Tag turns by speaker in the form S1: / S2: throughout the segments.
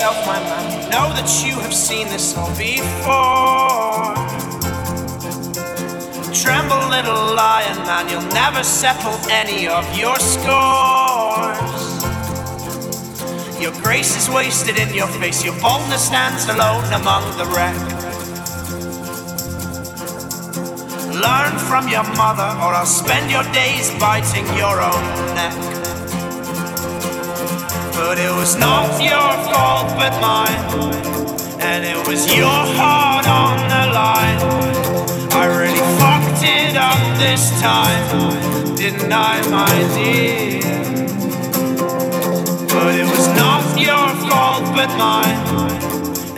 S1: my. Know that you have seen this all before. Tremble, little lion man, you'll never settle any of your scores. Your grace is wasted in your face, your boldness stands alone among the wreck. Learn from your mother, or I'll spend your days biting your own neck. But it was not your fault, but mine, and it was your heart on the line. I really fucked it up this time, didn't I, my dear? But it was not your fault, but mine,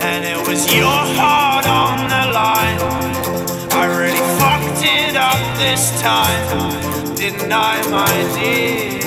S1: and it was your heart on the line. I really fucked it up this time, didn't I, my dear?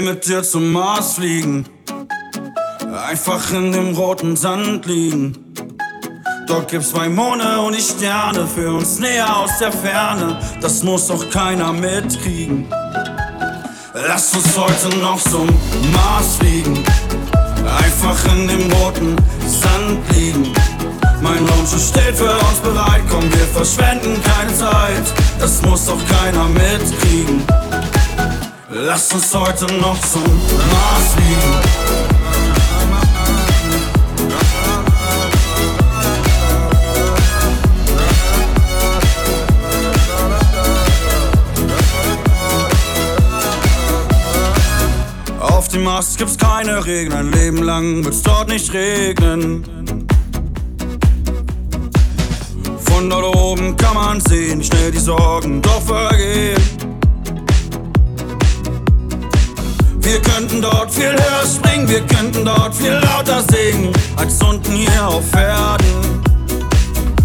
S2: Will mit dir zum Mars fliegen, einfach in dem roten Sand liegen. Dort gibt's zwei Monde und die Sterne für uns näher aus der Ferne. Das muss
S3: doch keiner mitkriegen. Lass uns heute noch zum Mars fliegen, einfach in dem roten Sand liegen. Mein Raumschiff steht für uns bereit, komm, wir verschwenden keine Zeit. Das muss doch keiner mitkriegen. Lass uns heute noch zum Mars fliegen. Auf dem Mars gibt's keine Regeln, ein Leben lang wird's dort nicht regnen. Von dort oben kann man sehen, wie schnell die Sorgen doch vergehen. Wir könnten dort viel höher springen, wir könnten dort viel lauter singen, als unten hier auf Erden.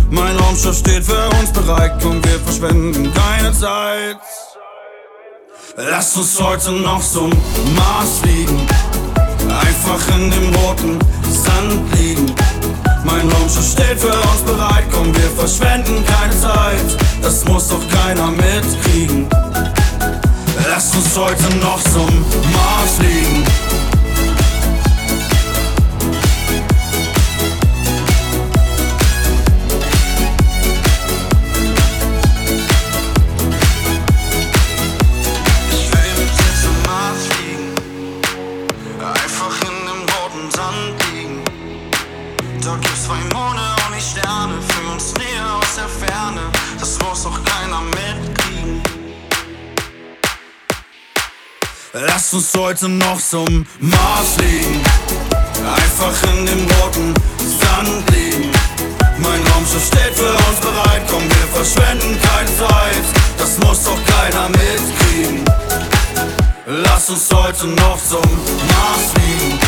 S3: Mein Raumschiff steht für uns bereit, komm, wir verschwenden keine Zeit. Lass uns heute noch zum Mars fliegen, einfach in dem roten Sand liegen. Mein Raumschiff steht für uns bereit, komm, wir verschwenden keine Zeit. Das muss doch keiner mitkriegen. Lass uns heute noch zum Mars fliegen. Lass uns heute noch zum Mars fliegen. Einfach in dem roten Sand liegen. Mein Raumschiff steht für uns bereit. Komm, wir verschwenden keine Zeit. Das muss doch keiner mitkriegen. Lass uns heute noch zum Mars fliegen.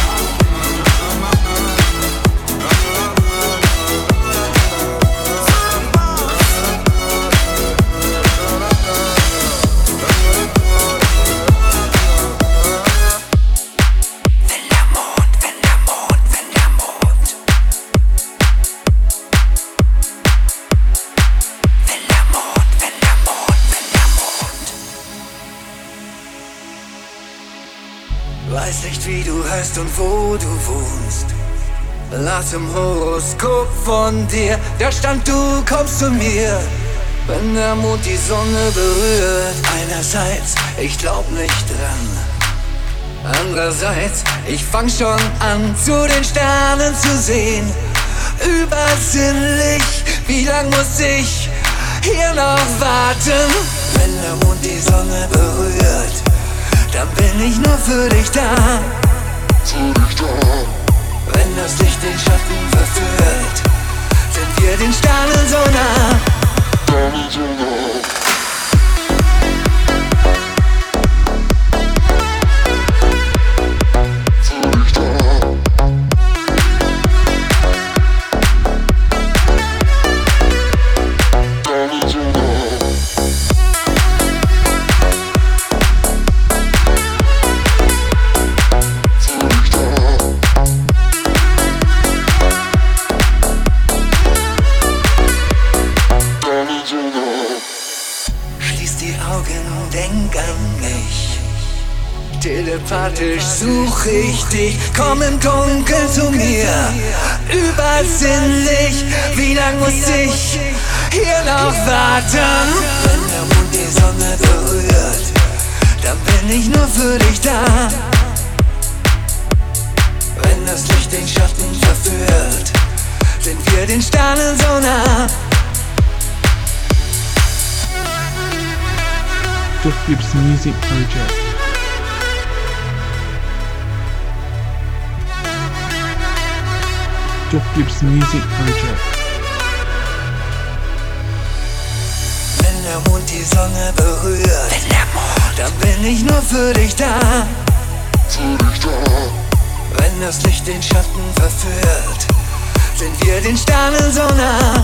S4: Heißt und wo du wohnst. Lass im Horoskop von dir, da stand, du kommst zu mir. Wenn der Mond die Sonne berührt, einerseits, ich glaub nicht dran. Andererseits, ich fang schon an, zu den Sternen zu sehen. Übersinnlich, wie lang muss ich hier noch warten? Wenn der Mond die Sonne berührt, dann bin ich nur für dich da. Wenn das Licht den Schatten verführt, sind wir den Sternen so nah. Schließ dich, komm im Dunkeln zu mir. Übersinnlich, wie lang muss ich hier noch warten? Wenn der Mond die Sonne berührt, dann bin ich nur für dich da. Wenn das Licht den Schatten verführt, sind wir den Sternen so nah.
S5: Duff Gibbs Music Project. Duff Gibbs Music Project.
S4: Wenn der Mond die Sonne berührt, Wenn der Mond. dann bin ich nur für dich da. Wenn das Licht den Schatten verführt, sind wir den Sternen so nah.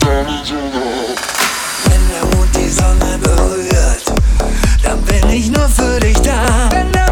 S4: Wenn der Mond die Sonne berührt, dann bin ich nur für dich da.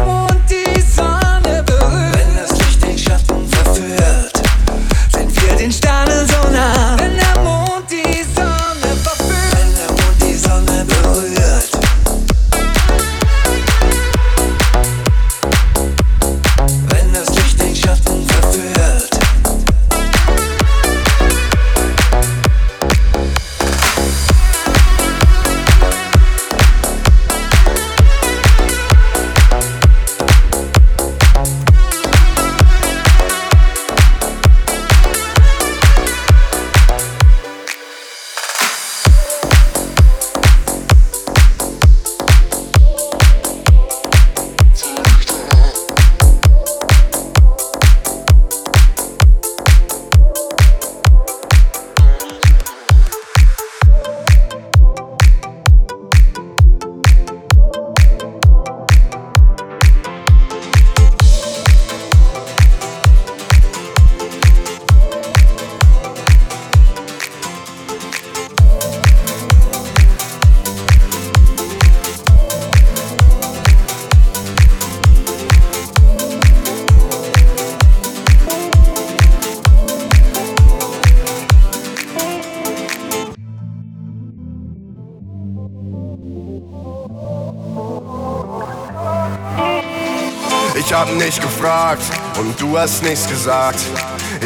S6: Ich hab nicht gefragt und du hast nichts gesagt.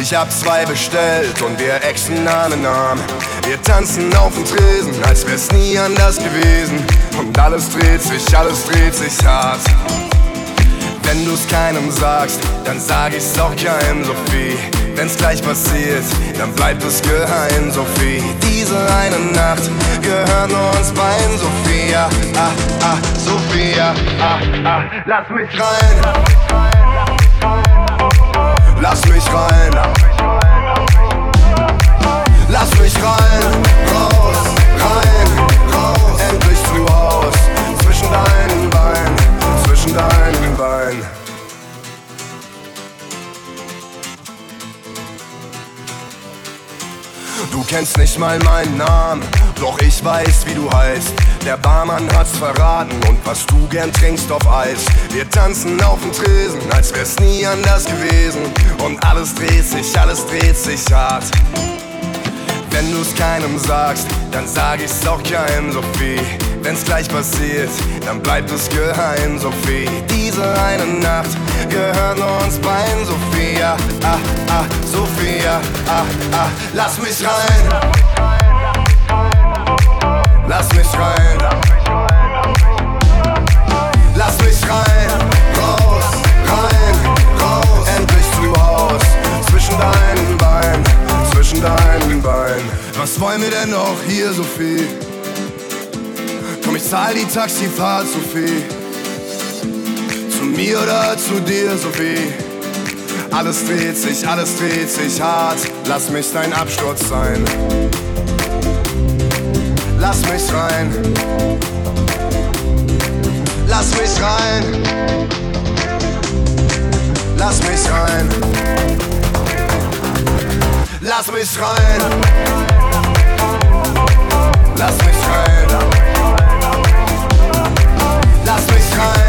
S6: Ich hab zwei bestellt und wir exen Arm in Arm. Wir tanzen auf dem Tresen, als wär's nie anders gewesen. Und alles dreht sich, alles dreht sich hart. Wenn du's keinem sagst, dann sag ich's auch keinem, Sophie. Wenn's gleich passiert, dann bleibt es geheim, Sophie. Diese eine Nacht gehört nur uns beiden, Sophia. Ah, ah, Sophia. Ah, ah, lass mich rein. Lass mich rein. Lass mich rein. Raus, rein, kennst nicht mal meinen Namen, doch ich weiß, wie du heißt. Der Barmann hat's verraten und was du gern trinkst auf Eis. Wir tanzen auf dem Tresen, als wär's nie anders gewesen. Und alles dreht sich, alles dreht sich hart. Wenn du's keinem sagst, dann sag ich's auch keinem, Sophie. Wenn's gleich passiert, dann bleibt es geheim, Sophie. Diese eine Nacht gehört nur uns beiden, Sophia. Ah, ah, Sophia. Ah, ah, lass mich rein. Lass mich rein. Lass mich rein. Raus, rein, raus. Endlich zu Haus. Zwischen deinen Beinen, zwischen deinen Beinen. Was wollen wir denn noch hier, Sophie? Komm, ich zahl die Taxifahrt, Sophie. Zu mir oder zu dir, Sophie? Alles dreht sich, alles dreht sich hart. Lass mich dein Absturz sein. Lass mich rein. Lass mich rein. Lass mich rein. Lass mich rein. Lass mich rein. Lass mich rein.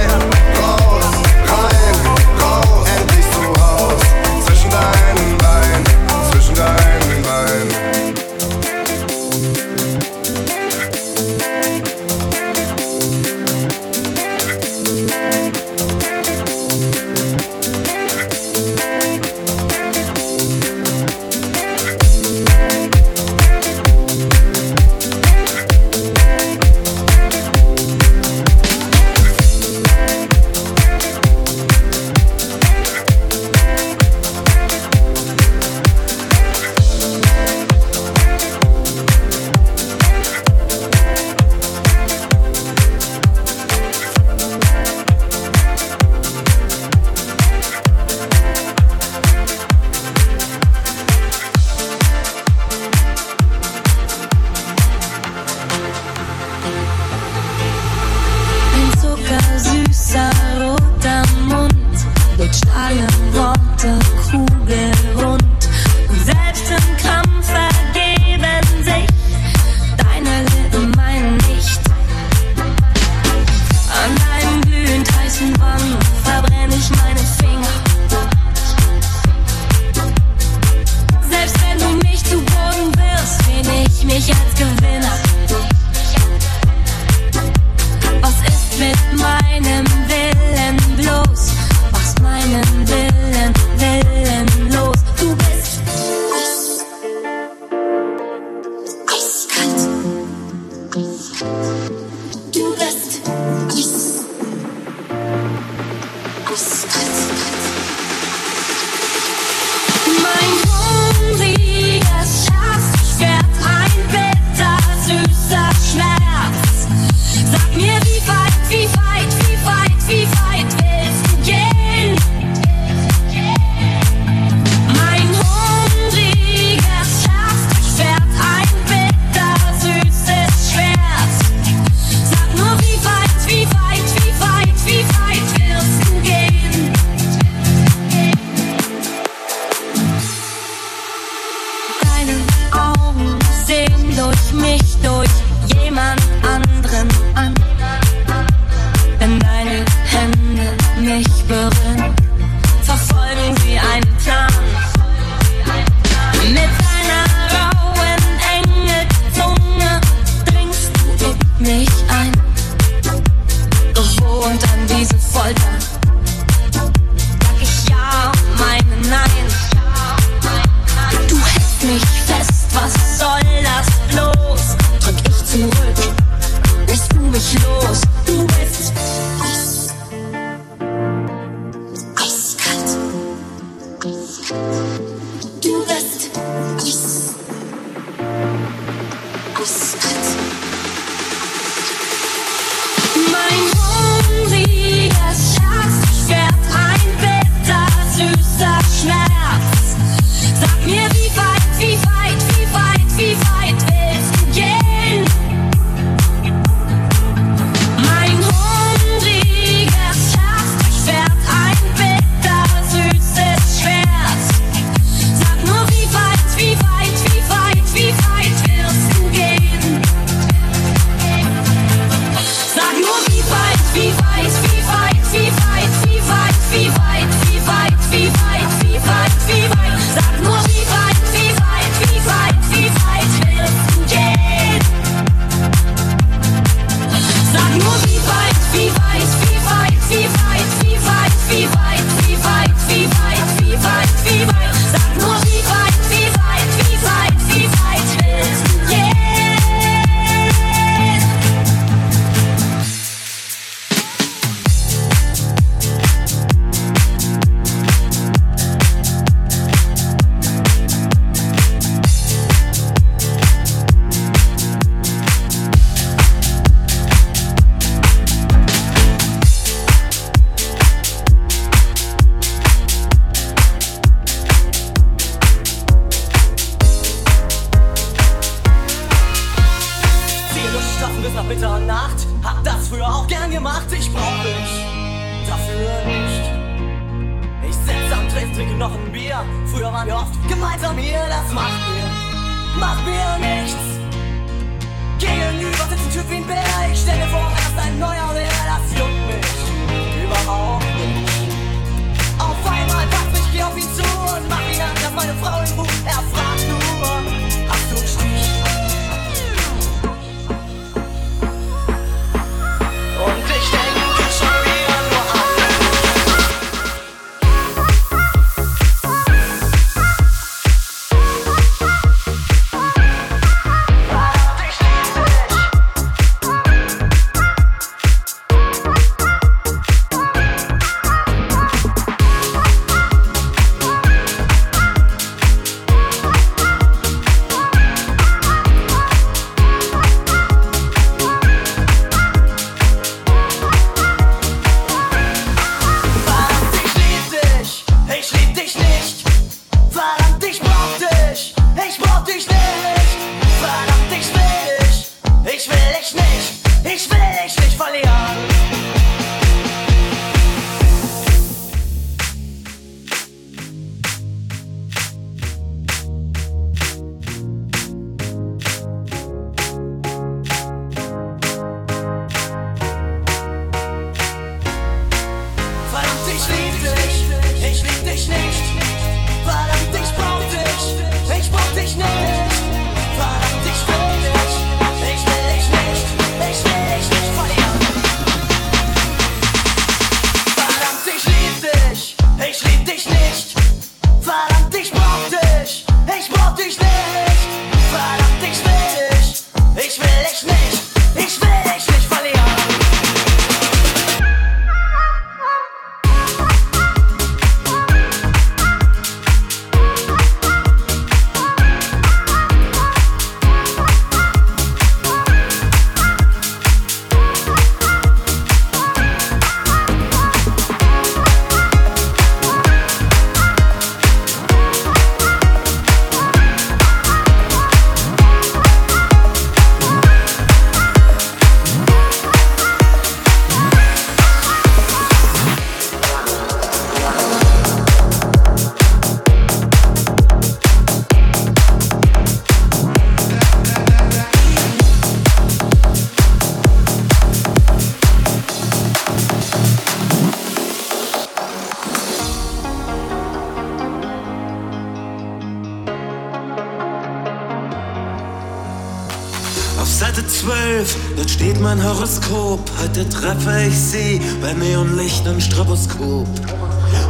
S7: 12, dort steht mein Horoskop. Heute treffe ich sie bei Neonlicht und Stroboskop.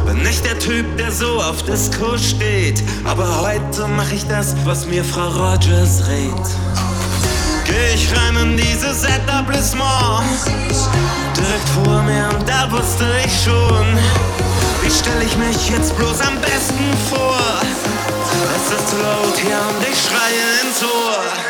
S7: Bin nicht der Typ, der so auf Disco steht, aber heute mach ich das, was mir Frau Rogers rät. Geh ich rein in dieses Etablissement, direkt vor mir und da wusste ich schon, wie stelle ich mich jetzt bloß am besten vor? Es ist laut hier und ich schreie ins Ohr.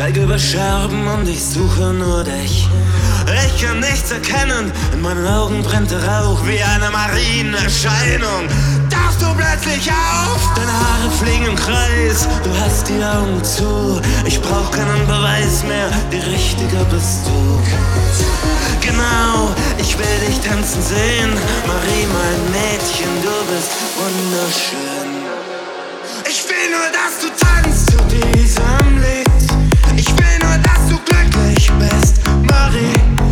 S7: steig über Scherben und ich suche nur dich. Ich kann nichts erkennen, in meinen Augen brennt der Rauch wie eine Marienerscheinung. Darfst du plötzlich auf? Deine Haare fliegen im Kreis, du hast die Augen zu. Ich brauch keinen Beweis mehr, die Richtige bist du. Genau, ich will dich tanzen sehen, Marie, mein Mädchen, du bist wunderschön. séparés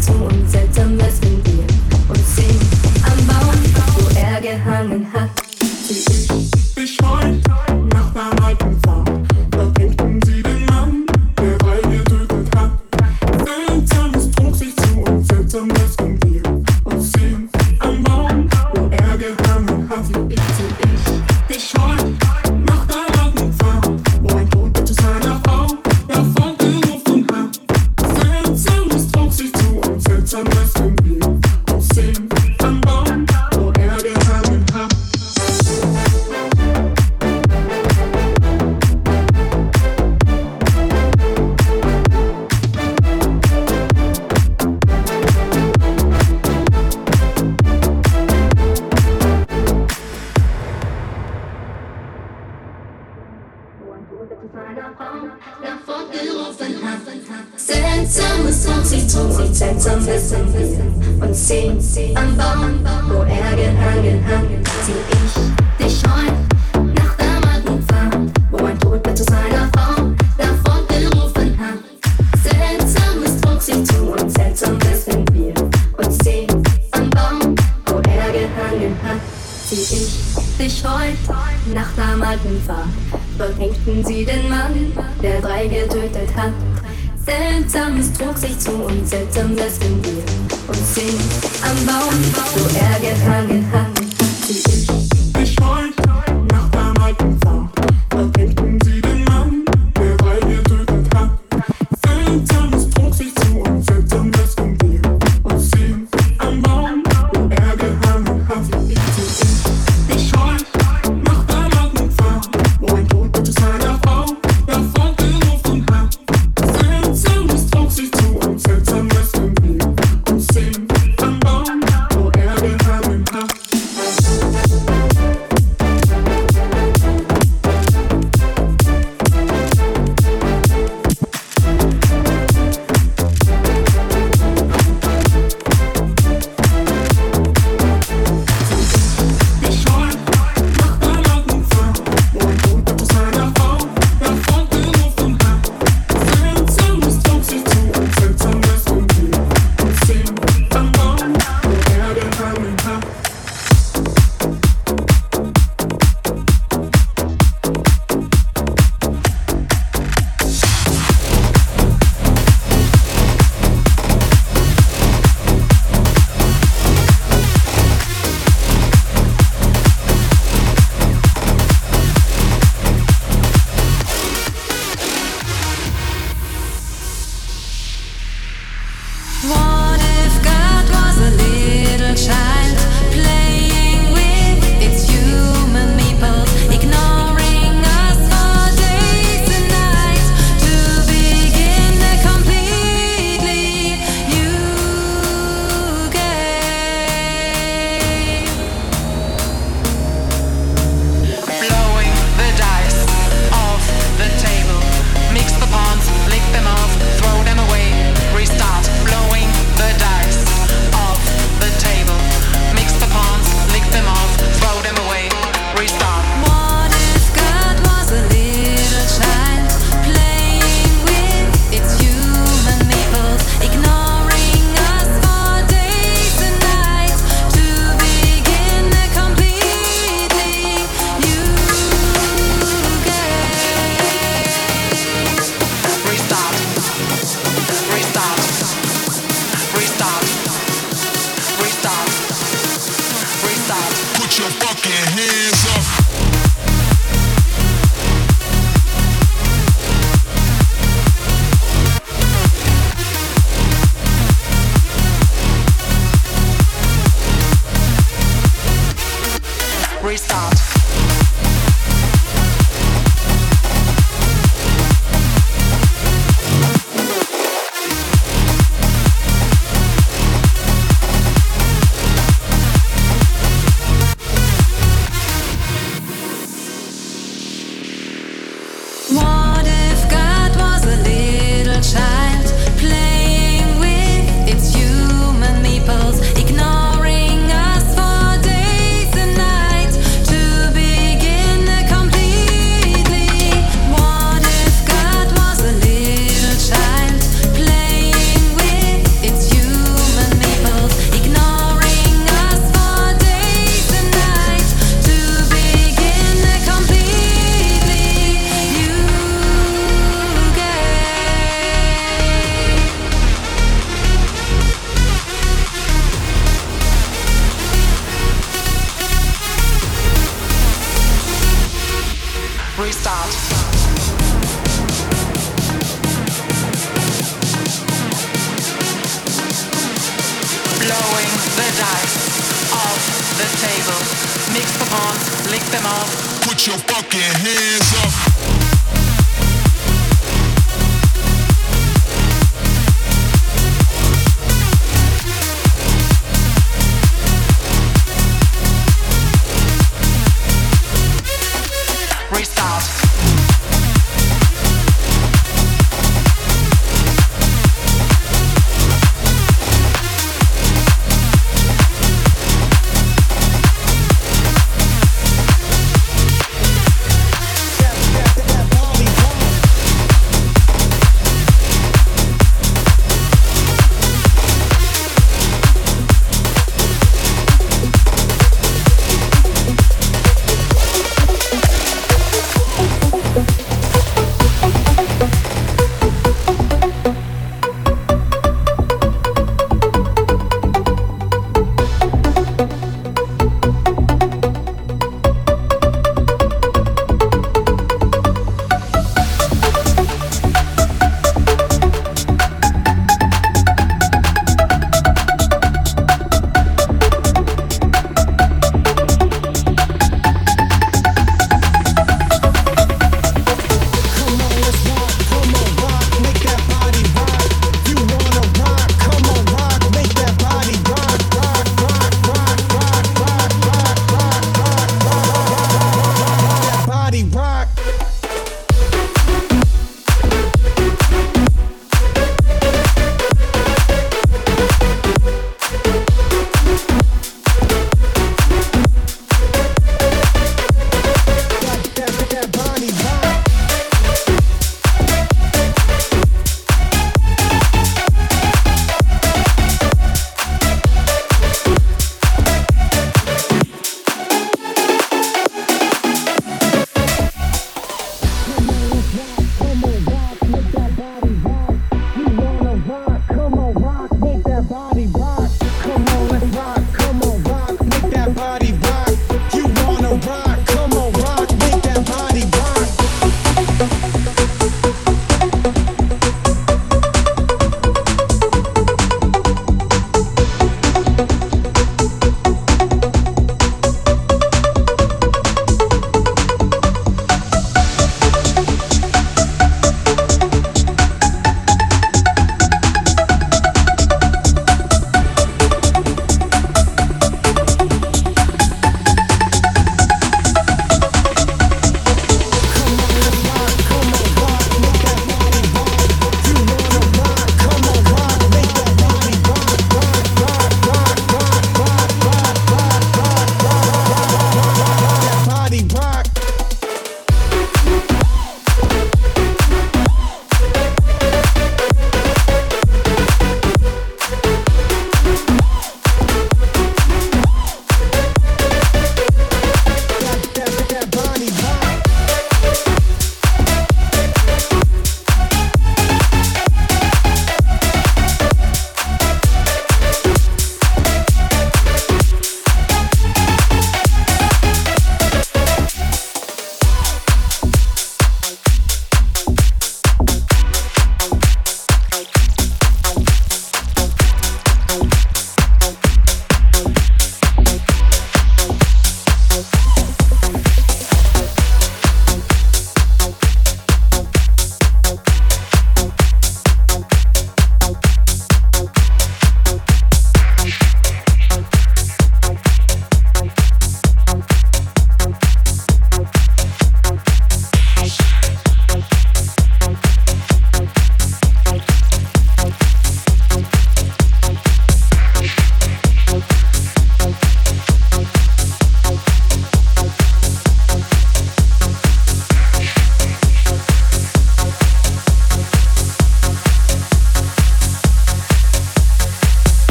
S7: zu und
S8: seltsam wir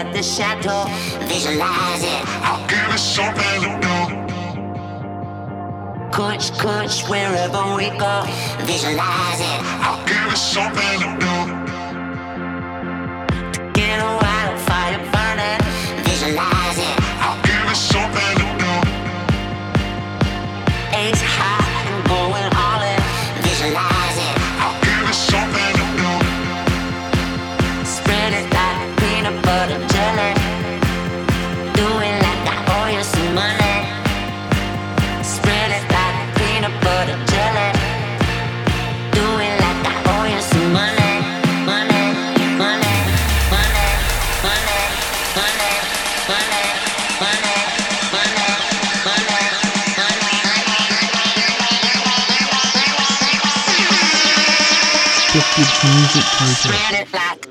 S9: at the shadow. Visualize it.
S10: I'll give it something to do.
S9: Coach, coach, wherever we go. Visualize it.
S10: I'll give it something to do.
S11: Stranded black.